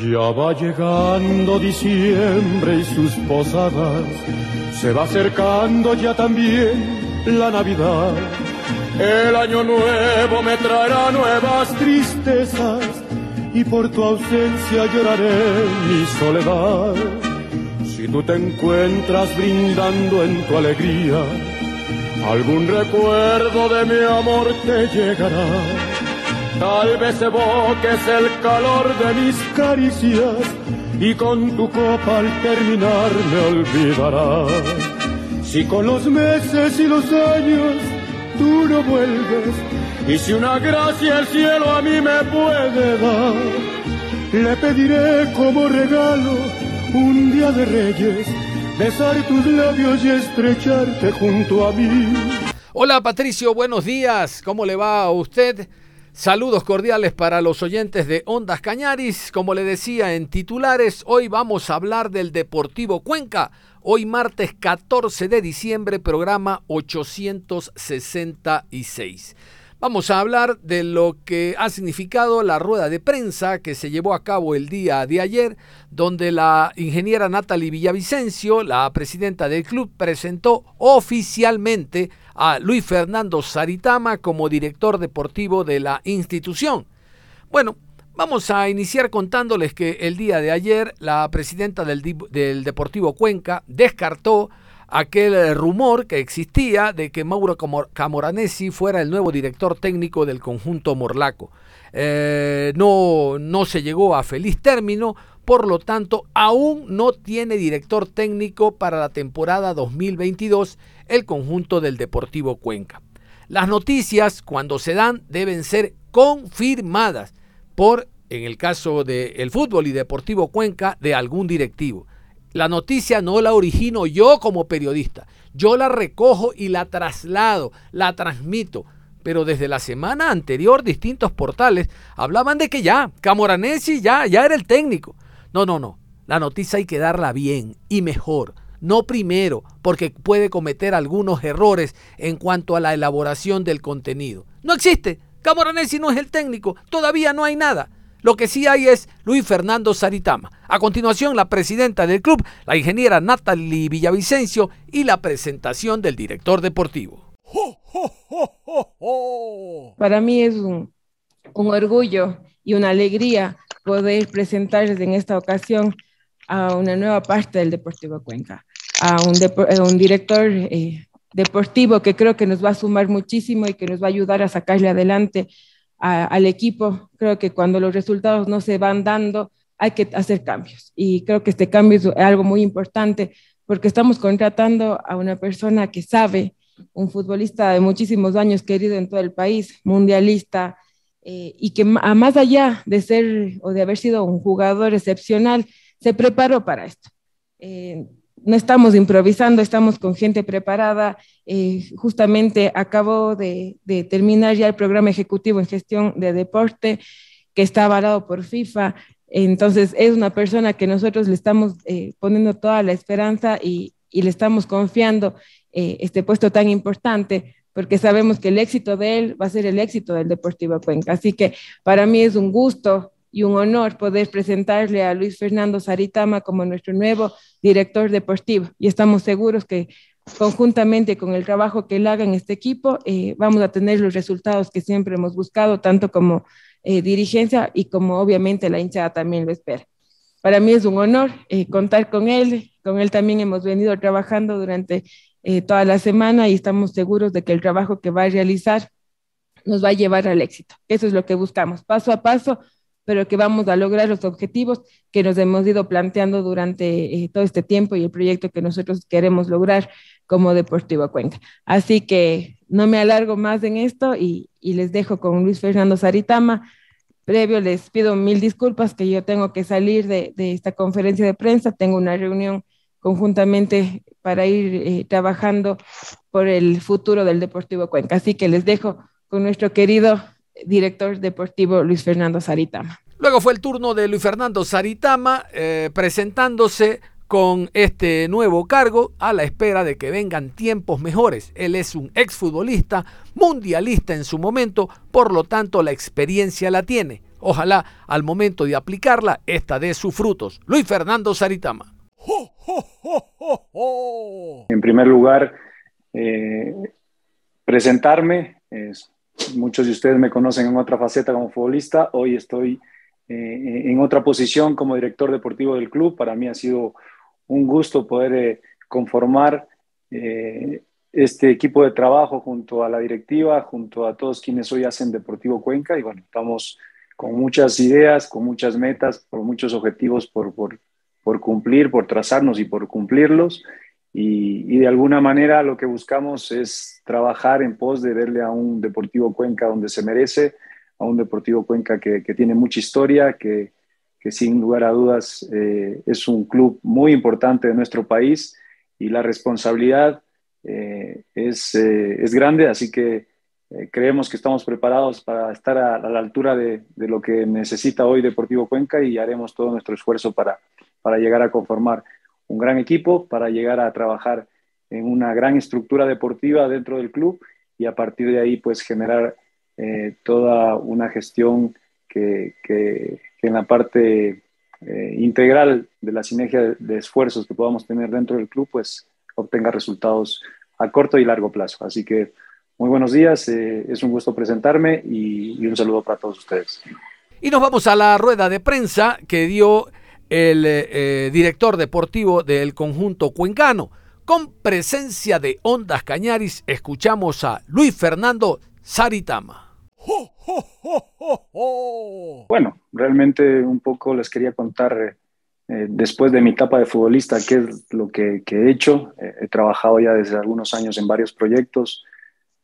Ya va llegando diciembre y sus posadas, se va acercando ya también la Navidad. El año nuevo me traerá nuevas tristezas y por tu ausencia lloraré mi soledad. Si tú te encuentras brindando en tu alegría, algún recuerdo de mi amor te llegará. Tal vez evoques el calor de mis caricias y con tu copa al terminar me olvidarás. Si con los meses y los años tú no vuelves, y si una gracia el cielo a mí me puede dar, le pediré como regalo un día de reyes, besar tus labios y estrecharte junto a mí. Hola Patricio, buenos días, ¿cómo le va a usted? Saludos cordiales para los oyentes de Ondas Cañaris. Como le decía en titulares, hoy vamos a hablar del Deportivo Cuenca. Hoy martes 14 de diciembre, programa 866. Vamos a hablar de lo que ha significado la rueda de prensa que se llevó a cabo el día de ayer, donde la ingeniera Natalie Villavicencio, la presidenta del club, presentó oficialmente a Luis Fernando Saritama como director deportivo de la institución. Bueno, vamos a iniciar contándoles que el día de ayer la presidenta del, del Deportivo Cuenca descartó aquel rumor que existía de que Mauro Camoranesi fuera el nuevo director técnico del conjunto Morlaco. Eh, no, no se llegó a feliz término, por lo tanto aún no tiene director técnico para la temporada 2022 el conjunto del Deportivo Cuenca. Las noticias cuando se dan deben ser confirmadas por, en el caso del fútbol y Deportivo Cuenca, de algún directivo. La noticia no la origino yo como periodista. Yo la recojo y la traslado, la transmito. Pero desde la semana anterior distintos portales hablaban de que ya, Camoranesi ya, ya era el técnico. No, no, no. La noticia hay que darla bien y mejor. No primero, porque puede cometer algunos errores en cuanto a la elaboración del contenido. No existe. Camoranesi no es el técnico. Todavía no hay nada. Lo que sí hay es Luis Fernando Saritama. A continuación, la presidenta del club, la ingeniera Natalie Villavicencio y la presentación del director deportivo. Para mí es un, orgullo y una alegría poder presentarles en esta ocasión a una nueva parte del Deportivo Cuenca, a un, director eh, deportivo que creo que nos va a sumar muchísimo y que nos va a ayudar a sacarle adelante al equipo. Creo que cuando los resultados no se van dando, hay que hacer cambios. Y creo que este cambio es algo muy importante porque estamos contratando a una persona que sabe, un futbolista de muchísimos años querido en todo el país, mundialista, eh, y que más allá de ser o de haber sido un jugador excepcional, se preparó para esto. Eh, no estamos improvisando, estamos con gente preparada. Eh, justamente acabo de, terminar ya el programa ejecutivo en gestión de deporte que está avalado por FIFA. Entonces es una persona que nosotros le estamos poniendo toda la esperanza y, le estamos confiando este puesto tan importante porque sabemos que el éxito de él va a ser el éxito del Deportivo Cuenca. Así que para mí es un gusto y un honor poder presentarle a Luis Fernando Saritama como nuestro nuevo director deportivo. Y estamos seguros que conjuntamente con el trabajo que él haga en este equipo, eh, vamos a tener los resultados que siempre hemos buscado, tanto como eh, dirigencia y como obviamente la hinchada también lo espera. Para mí es un honor eh, contar con él. Con él también hemos venido trabajando durante toda la semana y estamos seguros de que el trabajo que va a realizar nos va a llevar al éxito. Eso es lo que buscamos, paso a paso, pero que vamos a lograr los objetivos que nos hemos ido planteando durante eh, todo este tiempo y el proyecto que nosotros queremos lograr como Deportivo Cuenca. Así que no me alargo más en esto y, les dejo con Luis Fernando Saritama. Previo les pido mil disculpas que yo tengo que salir de, esta conferencia de prensa, tengo una reunión conjuntamente para ir eh, trabajando por el futuro del Deportivo Cuenca. Así que les dejo con nuestro querido director deportivo Luis Fernando Saritama. Luego fue el turno de Luis Fernando Saritama eh, presentándose con este nuevo cargo a la espera de que vengan tiempos mejores. Él es un exfutbolista, mundialista en su momento, por lo tanto la experiencia la tiene. Ojalá al momento de aplicarla, esta dé sus frutos. Luis Fernando Saritama. En primer lugar, eh, presentarme. muchos de ustedes me conocen en otra faceta como futbolista. Hoy estoy eh, en otra posición como director deportivo del club. Para mí ha sido un gusto poder eh, conformar este equipo de trabajo junto a la directiva, junto a todos quienes hoy hacen Deportivo Cuenca. Y bueno, estamos con muchas ideas, con muchas metas, por muchos objetivos por, por, por cumplir, por trazarnos y por cumplirlos. Y, de alguna manera lo que buscamos es trabajar en pos de verle a un Deportivo Cuenca donde se merece, a un Deportivo Cuenca que, que tiene mucha historia, que, que, sin lugar a dudas eh, es un club muy importante de nuestro país y la responsabilidad eh, es, eh, es, grande, así que creemos que estamos preparados para estar a, a la altura de, de, lo que necesita hoy Deportivo Cuenca y haremos todo nuestro esfuerzo para, para llegar a conformar un gran equipo para llegar a trabajar en una gran estructura deportiva dentro del club y a partir de ahí pues generar eh, toda una gestión que, que, en la parte eh, integral de la sinergia de, esfuerzos que podamos tener dentro del club pues obtenga resultados a corto y largo plazo. Así que muy buenos días, eh, es un gusto presentarme y, y un saludo para todos ustedes. Y nos vamos a la rueda de prensa que dio el eh, eh, director deportivo del conjunto cuencano. Con presencia de Ondas Cañaris, escuchamos a Luis Fernando Saritama. Bueno, realmente un poco les quería contar eh, después de mi etapa de futbolista qué es lo que, he hecho. he trabajado ya desde algunos años en varios proyectos.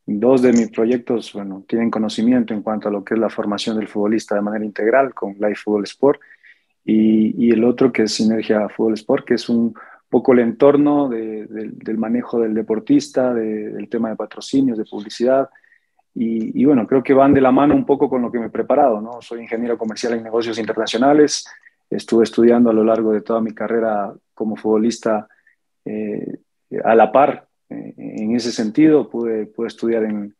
Dos de mis proyectos, bueno, tienen conocimiento en cuanto a lo que es la formación del futbolista de manera integral con Life Football Sport y, el otro que es Sinergia Fútbol Sport, que es un poco el entorno del manejo del deportista, del tema de patrocinios, de publicidad. Y, bueno, creo que van de la mano un poco con lo que me he preparado, ¿no? Soy ingeniero comercial en negocios internacionales, estuve estudiando a lo largo de toda mi carrera como futbolista eh, a la par eh, en ese sentido, pude, pude estudiar en,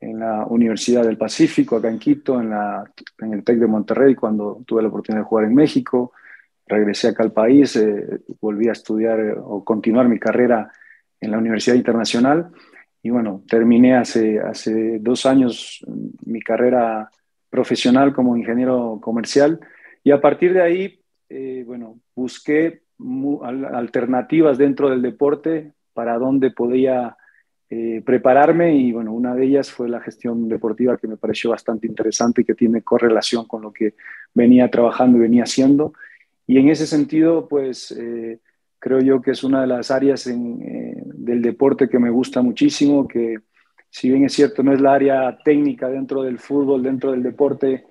en la Universidad del Pacífico, acá en Quito, en, la, en el TEC de Monterrey, cuando tuve la oportunidad de jugar en México. Regresé acá al país, eh, volví a estudiar eh, o continuar mi carrera en la Universidad Internacional. Y bueno, terminé hace, hace dos años mi carrera profesional como ingeniero comercial. Y a partir de ahí, eh, bueno, busqué alternativas dentro del deporte para dónde podía eh, prepararme y bueno, una de ellas fue la gestión deportiva que me pareció bastante interesante y que tiene correlación con lo que venía trabajando y venía haciendo. Y en ese sentido, pues eh, creo yo que es una de las áreas eh, del deporte que me gusta muchísimo, que si bien es cierto, no es la área técnica dentro del fútbol, dentro del deporte,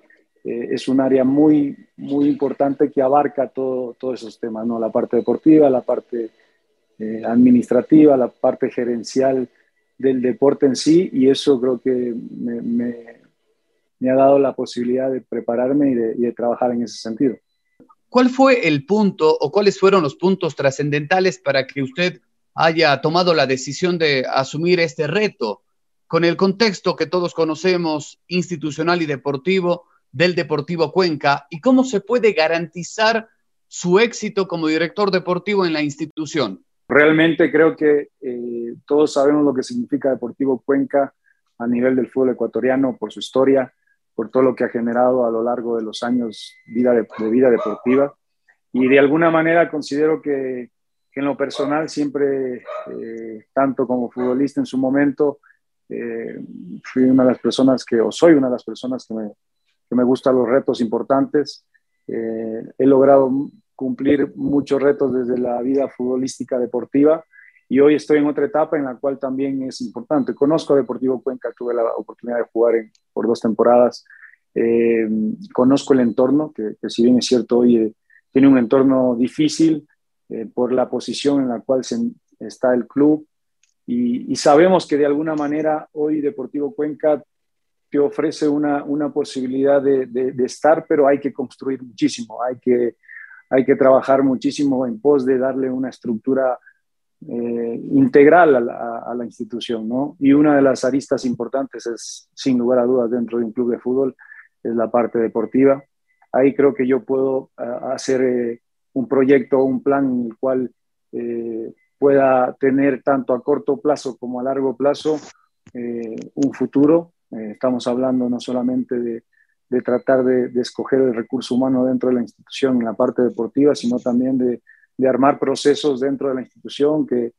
es un área muy, muy importante que abarca todo, todos esos temas, ¿no? La parte deportiva, la parte administrativa, la parte gerencial, del deporte en sí y eso creo que me, ha dado la posibilidad de prepararme y de, trabajar en ese sentido. ¿Cuál fue el punto o cuáles fueron los puntos trascendentales para que usted haya tomado la decisión de asumir este reto con el contexto que todos conocemos institucional y deportivo del Deportivo Cuenca y cómo se puede garantizar su éxito como director deportivo en la institución? Realmente creo que eh, todos sabemos lo que significa Deportivo Cuenca a nivel del fútbol ecuatoriano por su historia, por todo lo que ha generado a lo largo de los años vida de, vida deportiva. Y de alguna manera considero que, en lo personal siempre, eh, tanto como futbolista en su momento, eh, fui una de las personas que, o soy una de las personas que me, que me gustan los retos importantes. he logrado cumplir muchos retos desde la vida futbolística deportiva. Y hoy estoy en otra etapa en la cual también es importante. Conozco a Deportivo Cuenca, tuve la oportunidad de jugar por dos temporadas, eh, conozco el entorno, que, si bien es cierto hoy eh, tiene un entorno difícil eh, por la posición en la cual se, está el club. Y, sabemos que de alguna manera hoy Deportivo Cuenca te ofrece una, una posibilidad de, de estar, pero hay que construir muchísimo, hay que hay que trabajar muchísimo en pos de darle una estructura eh, integral a la, institución, ¿no? Y una de las aristas importantes es, sin lugar a dudas, dentro de un club de fútbol, es la parte deportiva. ahí creo que yo puedo hacer eh, un proyecto, un plan en el cual eh, pueda tener tanto a corto plazo como a largo plazo eh, un futuro. estamos hablando no solamente de, de tratar de, escoger el recurso humano dentro de la institución en la parte deportiva, sino también de, de armar procesos dentro de la institución que,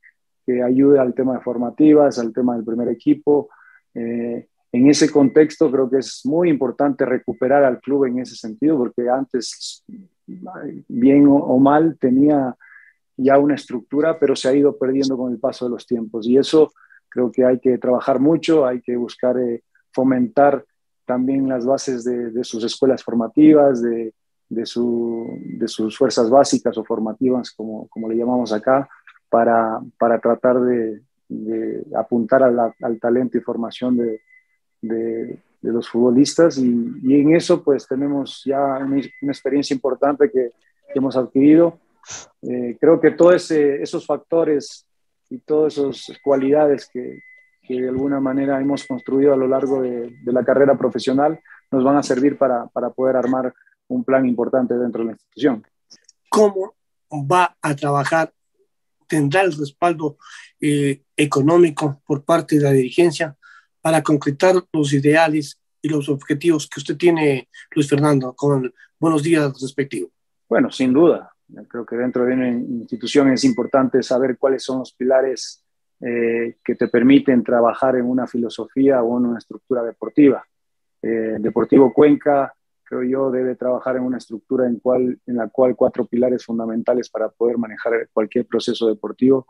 que, ayude al tema de formativas, al tema del primer equipo. Eh, en ese contexto creo que es muy importante recuperar al club en ese sentido, porque antes, bien o, mal, tenía ya una estructura, pero se ha ido perdiendo con el paso de los tiempos. Y eso creo que hay que trabajar mucho, hay que buscar eh, fomentar también las bases de, de sus escuelas formativas, de, de, su, de, sus fuerzas básicas o formativas, como, como le llamamos acá, para, para tratar de, apuntar al talento y formación de, los futbolistas y, y, en eso pues tenemos ya una, una experiencia importante que, que hemos adquirido. Eh, creo que todos esos factores y todas esas cualidades que, que, de alguna manera hemos construido a lo largo de, de, la carrera profesional nos van a servir para, para poder armar un plan importante dentro de la institución. ¿Cómo va a trabajar? ¿Tendrá el respaldo eh, económico por parte de la dirigencia para concretar los ideales y los objetivos que usted tiene, Luis Fernando, con buenos días respectivos? Bueno, sin duda. Creo que dentro de una institución es importante saber cuáles son los pilares eh, que te permiten trabajar en una filosofía o en una estructura deportiva. Eh, Deportivo Cuenca, creo yo, debe trabajar en una estructura en, cual, en la cual cuatro pilares fundamentales para poder manejar cualquier proceso deportivo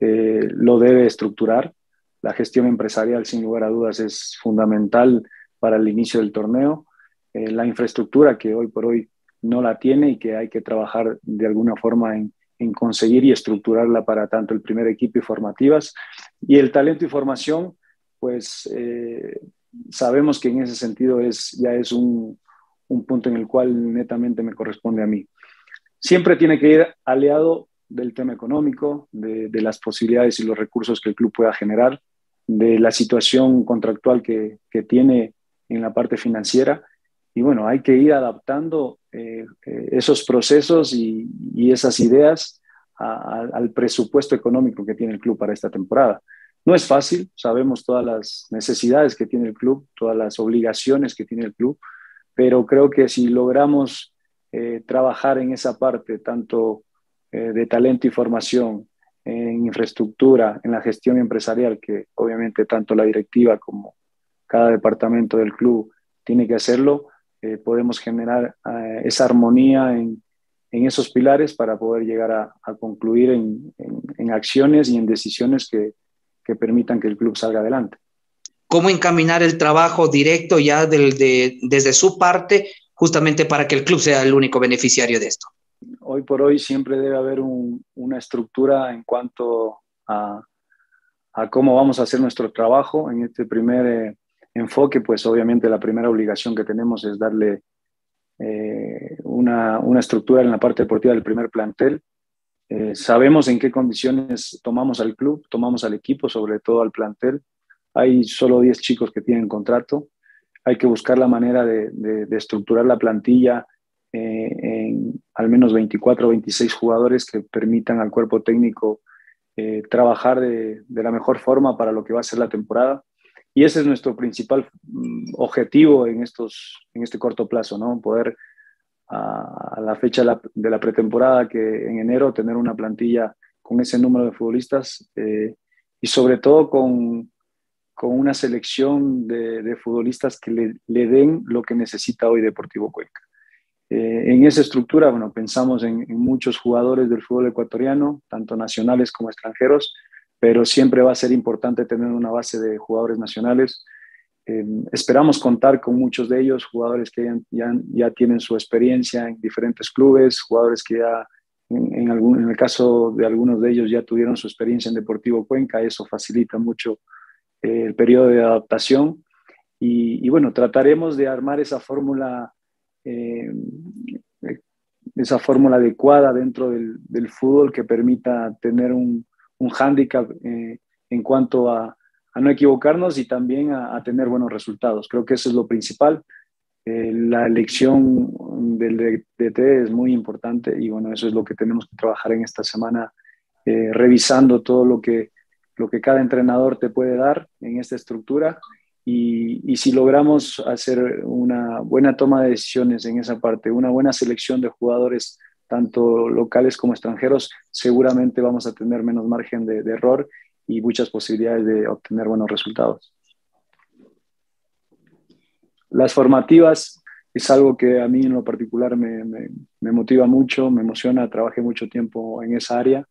eh, lo debe estructurar la gestión empresarial, sin lugar a dudas, es fundamental para el inicio del torneo. La infraestructura, que hoy por hoy no la tiene y que hay que trabajar de alguna forma en, en conseguir y estructurarla para tanto el primer equipo y formativas. Y el talento y formación, pues eh, sabemos que en ese sentido es, ya es un, un punto en el cual netamente me corresponde a mí. Siempre tiene que ir aliado del tema económico, de, de, las posibilidades y los recursos que el club pueda generar de la situación contractual que, que, tiene en la parte financiera. Y bueno, hay que ir adaptando eh, eh, esos procesos y, y esas ideas al presupuesto económico que tiene el club para esta temporada. No es fácil, sabemos todas las necesidades que tiene el club, todas las obligaciones que tiene el club, pero creo que si logramos eh, trabajar en esa parte, tanto de talento y formación, en infraestructura, en la gestión empresarial, que obviamente tanto la directiva como cada departamento del club tiene que hacerlo, eh, podemos generar eh, esa armonía en, en, esos pilares para poder llegar a, a concluir en, en, en, acciones y en decisiones que, que, permitan que el club salga adelante. ¿Cómo encaminar el trabajo directo ya del, de, desde su parte justamente para que el club sea el único beneficiario de esto? hoy por hoy siempre debe haber un, una estructura en cuanto a, a, cómo vamos a hacer nuestro trabajo. En este primer eh, enfoque, pues obviamente la primera obligación que tenemos es darle eh, una, una, estructura en la parte deportiva del primer plantel. Eh, sabemos en qué condiciones tomamos al club, tomamos al equipo, sobre todo al plantel. Hay solo 10 chicos que tienen contrato. Hay que buscar la manera de, estructurar la plantilla eh, en al menos 24 o 26 jugadores que permitan al cuerpo técnico trabajar de, la mejor forma para lo que va a ser la temporada. Y ese es nuestro principal mm, objetivo en, estos, en este corto plazo, ¿no? Poder a, la fecha de la, pretemporada, que en enero, tener una plantilla con ese número de futbolistas eh, y sobre todo con, con una selección de, futbolistas que le, den lo que necesita hoy Deportivo Cuenca. Eh, en esa estructura, bueno, pensamos en, en, muchos jugadores del fútbol ecuatoriano, tanto nacionales como extranjeros, pero siempre va a ser importante tener una base de jugadores nacionales. Eh, esperamos contar con muchos de ellos, jugadores que ya, tienen su experiencia en diferentes clubes, jugadores que ya, en, el caso de algunos de ellos, ya tuvieron su experiencia en Deportivo Cuenca, eso facilita mucho eh, el periodo de adaptación. Y, bueno, trataremos de armar esa fórmula eh, esa fórmula adecuada dentro del, fútbol que permita tener un, un hándicap eh, en cuanto a, no equivocarnos y también a, tener buenos resultados. Creo que eso es lo principal. eh, la elección del DT es muy importante y bueno, eso es lo que tenemos que trabajar en esta semana, eh, revisando todo lo que, lo que cada entrenador te puede dar en esta estructura y, si logramos hacer una buena toma de decisiones en esa parte, una buena selección de jugadores, tanto locales como extranjeros, seguramente vamos a tener menos margen de, error y muchas posibilidades de obtener buenos resultados. Las formativas es algo que a mí en lo particular me, me, motiva mucho, me emociona, trabajé mucho tiempo en esa área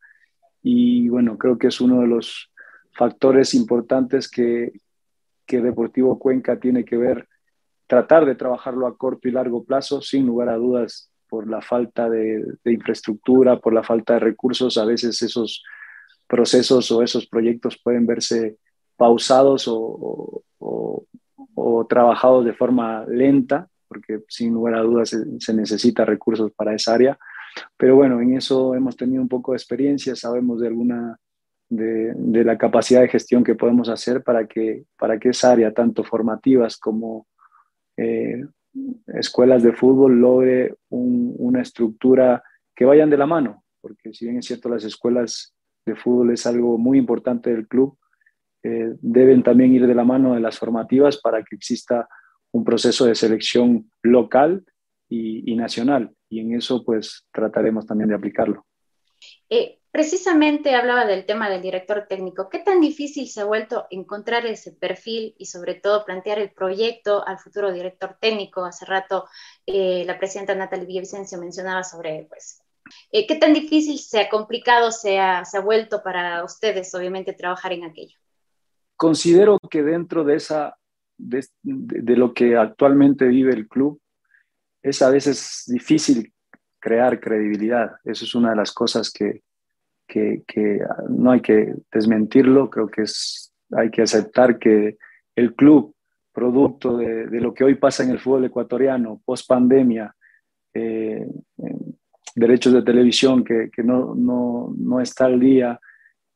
y bueno, creo que es uno de los factores importantes que, que Deportivo Cuenca tiene que ver, tratar de trabajarlo a corto y largo plazo, sin lugar a dudas, por la falta de, infraestructura, por la falta de recursos, a veces esos procesos o esos proyectos pueden verse pausados o, trabajados de forma lenta, porque sin lugar a dudas se, necesita recursos para esa área. Pero bueno, en eso hemos tenido un poco de experiencia, sabemos de alguna de, de, la capacidad de gestión que podemos hacer para que, para que esa área, tanto formativas como eh, escuelas de fútbol, logre una estructura que vayan de la mano, porque si bien es cierto, las escuelas de fútbol es algo muy importante del club, eh, deben también ir de la mano de las formativas para que exista un proceso de selección local y, nacional. Y en eso pues trataremos también de aplicarlo. Eh, precisamente hablaba del tema del director técnico. ¿Qué tan difícil se ha vuelto encontrar ese perfil y sobre todo plantear el proyecto al futuro director técnico? Hace rato eh, la presidenta Natalie Villavicencio mencionaba sobre pues, ¿Qué tan difícil se ha complicado, se ha, se ha vuelto para ustedes, obviamente, trabajar en aquello? Considero que dentro de, de, lo que actualmente vive el club, es a veces difícil crear credibilidad. Eso es una de las cosas que, que, no hay que desmentirlo, creo que es, hay que aceptar que el club, producto de, lo que hoy pasa en el fútbol ecuatoriano, post pandemia, eh, derechos de televisión que, que no, no, no, está al día,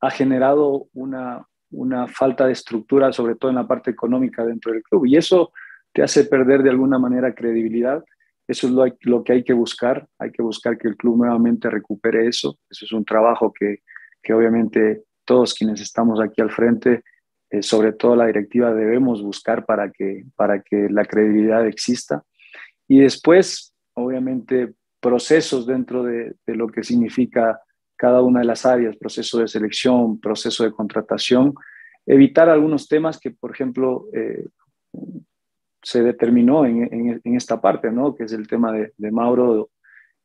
ha generado una, una falta de estructura, sobre todo en la parte económica dentro del club. Y eso te hace perder de alguna manera credibilidad. Eso es lo, que hay que buscar. Hay que buscar que el club nuevamente recupere eso. Eso es un trabajo que, que obviamente todos quienes estamos aquí al frente, eh, sobre todo la directiva, debemos buscar para que, para que la credibilidad exista. Y después, obviamente, procesos dentro de, de lo que significa cada una de las áreas, proceso de selección, proceso de contratación, evitar algunos temas que, por ejemplo, eh, se determinó en, esta parte, ¿no? que es el tema de, de Mauro,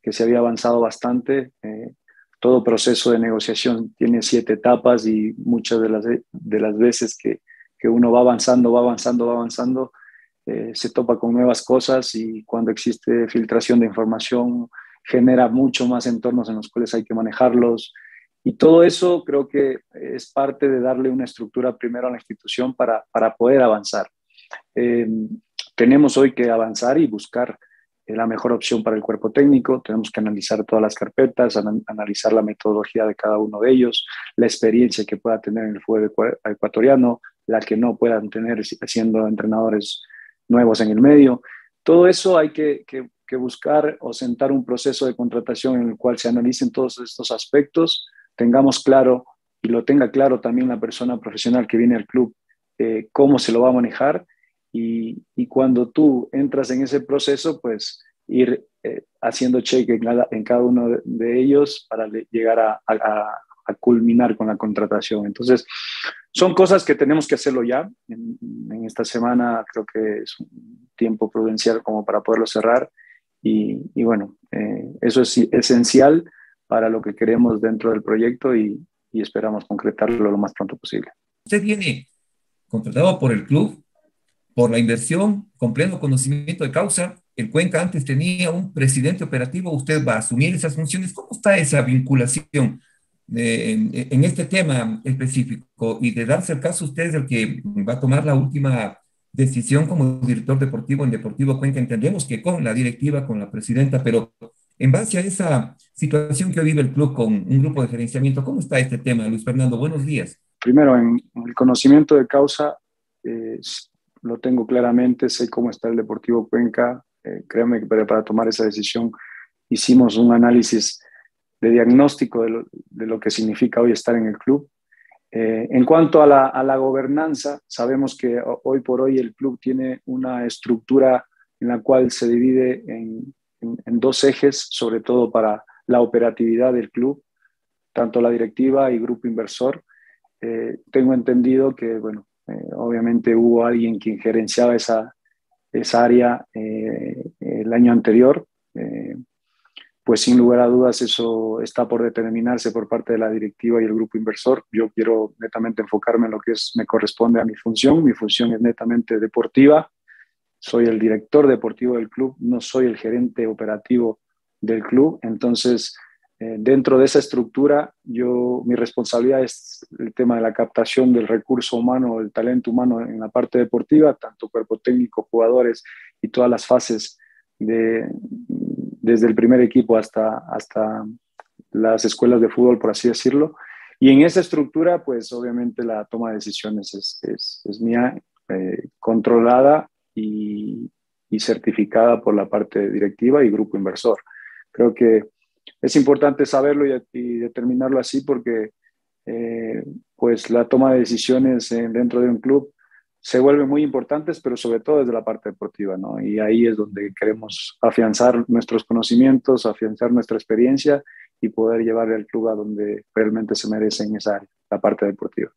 que se había avanzado bastante. Eh, todo proceso de negociación tiene siete etapas y muchas de las, de las veces que, que uno va avanzando, va avanzando, va avanzando, eh, se topa con nuevas cosas y cuando existe filtración de información, genera mucho más entornos en los cuales hay que manejarlos. Y todo eso creo que es parte de darle una estructura primero a la institución para, para poder avanzar. Eh, tenemos hoy que avanzar y buscar eh, la mejor opción para el cuerpo técnico. Tenemos que analizar todas las carpetas, analizar la metodología de cada uno de ellos, la experiencia que pueda tener en el fútbol ecuatoriano, la que no puedan tener siendo entrenadores nuevos en el medio. Todo eso hay que, buscar o sentar un proceso de contratación en el cual se analicen todos estos aspectos, tengamos claro y lo tenga claro también la persona profesional que viene al club, eh, cómo se lo va a manejar y, y, cuando tú entras en ese proceso, pues ir eh, haciendo cheque en cada, en cada, uno de, ellos para llegar a, a, a, culminar con la contratación. Entonces, son cosas que tenemos que hacerlo ya. En, en esta semana creo que es un tiempo prudencial como para poderlo cerrar y, bueno, eh, eso es esencial para lo que queremos dentro del proyecto y, y esperamos concretarlo lo más pronto posible. Usted viene contratado por el club, por la inversión, con pleno conocimiento de causa. El Cuenca antes tenía un presidente operativo, usted va a asumir esas funciones. ¿Cómo está esa vinculación en, en, este tema específico? Y de darse el caso, usted es el que va a tomar la última decisión como director deportivo en Deportivo Cuenca. Entendemos que con la directiva, con la presidenta, pero en base a esa situación que vive el club con un grupo de gerenciamiento, ¿cómo está este tema, Luis Fernando? Buenos días. Primero, en el conocimiento de causa, eh, lo tengo claramente, sé cómo está el Deportivo Cuenca, Eh, créanme que para, tomar esa decisión hicimos un análisis de diagnóstico de lo, de lo, que significa hoy estar en el club. Eh, en cuanto a la, a la, gobernanza, sabemos que hoy por hoy el club tiene una estructura en la cual se divide en, en, dos ejes, sobre todo para la operatividad del club, tanto la directiva y grupo inversor. Eh, tengo entendido que, bueno, eh, obviamente hubo alguien quien gerenciaba esa, esa área el año anterior, pues sin lugar a dudas eso está por determinarse por parte de la directiva y el grupo inversor. Yo quiero netamente enfocarme en lo que es, me corresponde a mi función. Mi función es netamente deportiva. Soy el director deportivo del club, no soy el gerente operativo del club. Entonces, eh, dentro de esa estructura, yo, mi responsabilidad es el tema de la captación del recurso humano, el talento humano en la parte deportiva, tanto cuerpo técnico, jugadores y todas las fases de, desde el primer equipo hasta, hasta las escuelas de fútbol, por así decirlo. Y en esa estructura, pues obviamente la toma de decisiones es, es, mía, eh, controlada y, y, certificada por la parte directiva y grupo inversor. Creo que es importante saberlo y, determinarlo así porque eh, pues la toma de decisiones dentro de un club se vuelven muy importantes, pero sobre todo desde la parte deportiva, ¿no? Y ahí es donde queremos afianzar nuestros conocimientos, afianzar nuestra experiencia y poder llevar el club a donde realmente se merece en esa área, la parte deportiva.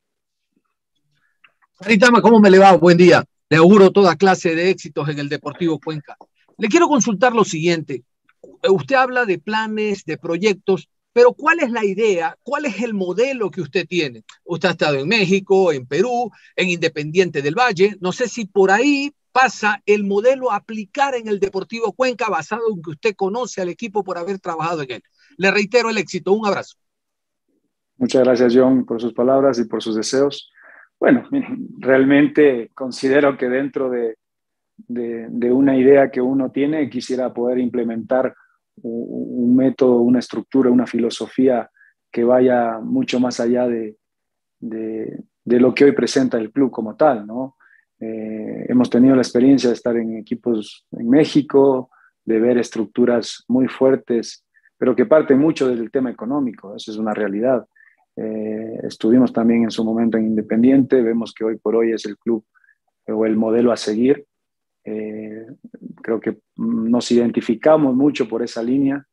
Maritama, ¿cómo me le va? Buen día. Le auguro toda clase de éxitos en el Deportivo Cuenca. Le quiero consultar lo siguiente. Usted habla de planes, de proyectos, pero ¿cuál es la idea? ¿Cuál es el modelo que usted tiene? Usted ha estado en México, en Perú, en Independiente del Valle. No sé si por ahí pasa el modelo a aplicar en el Deportivo Cuenca basado en que usted conoce al equipo por haber trabajado en él. Le reitero el éxito. Un abrazo. Muchas gracias, John, por sus palabras y por sus deseos. Bueno, realmente considero que dentro de, de una idea que uno tiene, quisiera poder implementar un método, una estructura, una filosofía que vaya mucho más allá de, de, lo que hoy presenta el club como tal, ¿no? Eh, hemos tenido la experiencia de estar en equipos en México, de ver estructuras muy fuertes, pero que parten mucho del tema económico, eso es una realidad. Eh, estuvimos también en su momento en Independiente, vemos que hoy por hoy es el club o el modelo a seguir. Eh, creo que nos identificamos mucho por esa línea.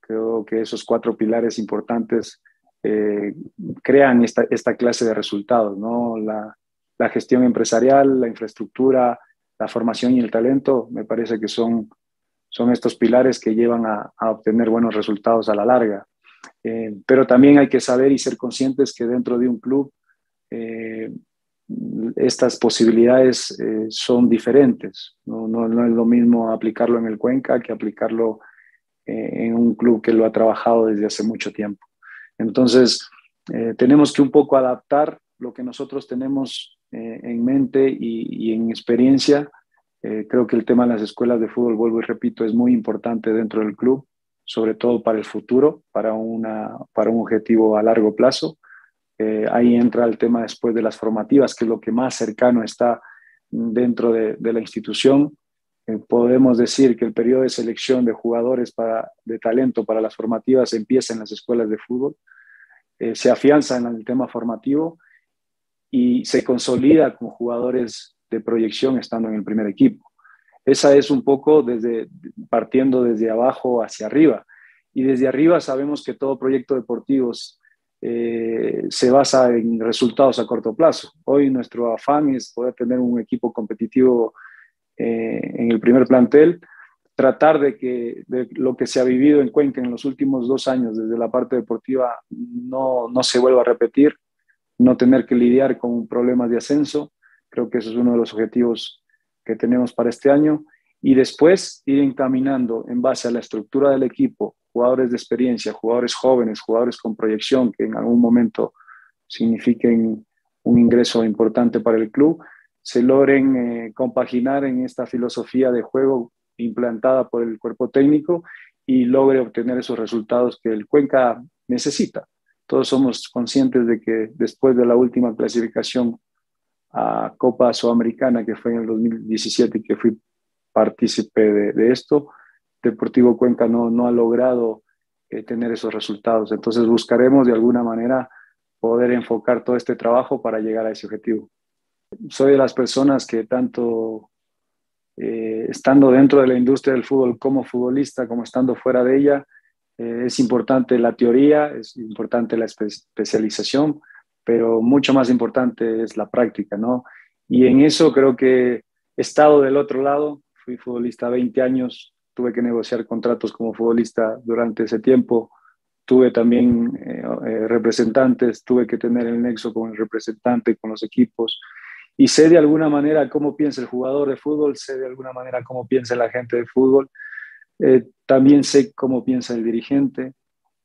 Creo que esos cuatro pilares importantes eh, crean esta, esta, clase de resultados, ¿no? La, la, gestión empresarial, la infraestructura, la formación y el talento, me parece que son, son estos pilares que llevan a, a obtener buenos resultados a la larga. Eh, pero también hay que saber y ser conscientes que dentro de un club eh, estas posibilidades eh, son diferentes. ¿no? No, es lo mismo aplicarlo en el Cuenca que aplicarlo eh, en un club que lo ha trabajado desde hace mucho tiempo. Entonces, eh, tenemos que un poco adaptar lo que nosotros tenemos en mente y, y en experiencia. creo que el tema de las escuelas de fútbol, vuelvo y repito, es muy importante dentro del club, sobre todo para el futuro, para, una, para un objetivo a largo plazo eh, ahí entra el tema después de las formativas, que es lo que más cercano está dentro de, la institución. Eh, podemos decir que el periodo de selección de jugadores para, de talento para las formativas empieza en las escuelas de fútbol, eh, se afianza en el tema formativo y se consolida con jugadores de proyección estando en el primer equipo. Esa es un poco desde, partiendo desde abajo hacia arriba. Y desde arriba sabemos que todo proyecto deportivo eh, se basa en resultados a corto plazo. Hoy nuestro afán es poder tener un equipo competitivo eh, en el primer plantel, tratar de que lo que se ha vivido en Cuenca en los últimos dos años desde la parte deportiva no, no se vuelva a repetir, no tener que lidiar con problemas de ascenso. Creo que eso es uno de los objetivos que tenemos para este año. Y después ir encaminando en base a la estructura del equipo, jugadores de experiencia, jugadores jóvenes, jugadores con proyección que en algún momento signifiquen un ingreso importante para el club, se logren eh, compaginar en esta filosofía de juego implantada por el cuerpo técnico y logre obtener esos resultados que el Cuenca necesita. Todos somos conscientes de que después de la última clasificación a Copa Sudamericana, que fue en el 2017 y que fui partícipe de, esto, Deportivo Cuenca no, no ha logrado eh, tener esos resultados. Entonces buscaremos de alguna manera poder enfocar todo este trabajo para llegar a ese objetivo. Soy de las personas que tanto eh, estando dentro de la industria del fútbol como futbolista, como estando fuera de ella, eh, es importante la teoría, es importante la especialización, pero mucho más importante es la práctica, ¿no? Y en eso creo que he estado del otro lado, fui futbolista 20 años, tuve que negociar contratos como futbolista durante ese tiempo, tuve también eh, eh, representantes, tuve que tener el nexo con el representante, con los equipos, y sé de alguna manera cómo piensa el jugador de fútbol, sé de alguna manera cómo piensa la gente de fútbol, eh, también sé cómo piensa el dirigente,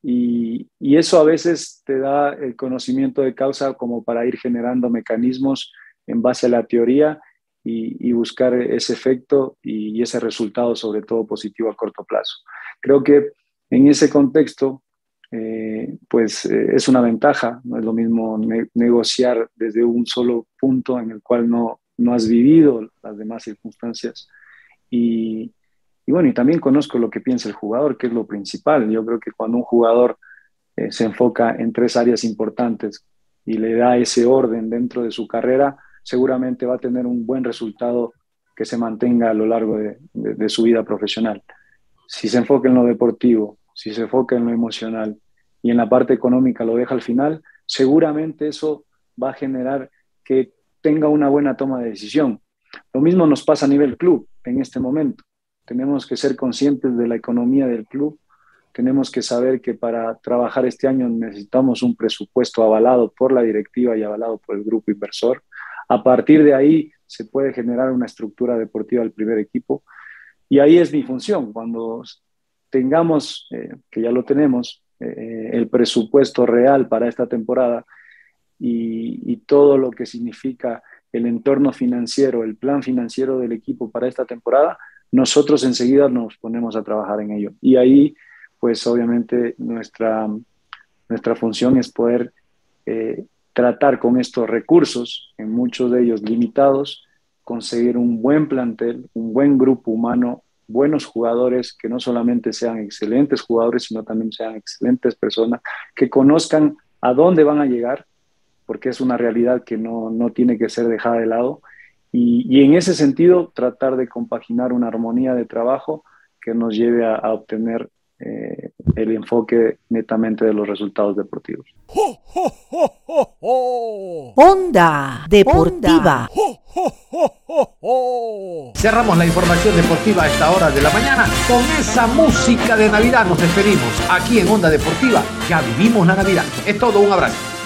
y, y, eso a veces te da el conocimiento de causa como para ir generando mecanismos en base a la teoría y, buscar ese efecto y, ese resultado, sobre todo positivo a corto plazo. Creo que en ese contexto, eh, pues eh, es una ventaja, no es lo mismo negociar desde un solo punto en el cual no, no has vivido las demás circunstancias. Y, bueno, y también conozco lo que piensa el jugador, que es lo principal. Yo creo que cuando un jugador eh, se enfoca en tres áreas importantes y le da ese orden dentro de su carrera, seguramente va a tener un buen resultado que se mantenga a lo largo de, su vida profesional. Si se enfoca en lo deportivo, si se enfoca en lo emocional y en la parte económica lo deja al final, seguramente eso va a generar que tenga una buena toma de decisión. Lo mismo nos pasa a nivel club en este momento. Tenemos que ser conscientes de la economía del club. Tenemos que saber que para trabajar este año necesitamos un presupuesto avalado por la directiva y avalado por el grupo inversor. A partir de ahí se puede generar una estructura deportiva del primer equipo y ahí es mi función. Cuando tengamos, eh, que ya lo tenemos, eh, el presupuesto real para esta temporada y, todo lo que significa el entorno financiero, el plan financiero del equipo para esta temporada, nosotros enseguida nos ponemos a trabajar en ello. Y ahí, pues obviamente nuestra, nuestra función es poder eh, tratar con estos recursos, en muchos de ellos limitados, conseguir un buen plantel, un buen grupo humano, buenos jugadores que no solamente sean excelentes jugadores, sino también sean excelentes personas, que conozcan a dónde van a llegar, porque es una realidad que no, no tiene que ser dejada de lado. Y, y, en ese sentido, tratar de compaginar una armonía de trabajo que nos lleve a, a obtener eh, el enfoque netamente de los resultados deportivos. Onda Deportiva. Cerramos la información deportiva a esta hora de la mañana. Con esa música de Navidad nos despedimos. Aquí en Onda Deportiva ya vivimos la Navidad. Es todo, un abrazo.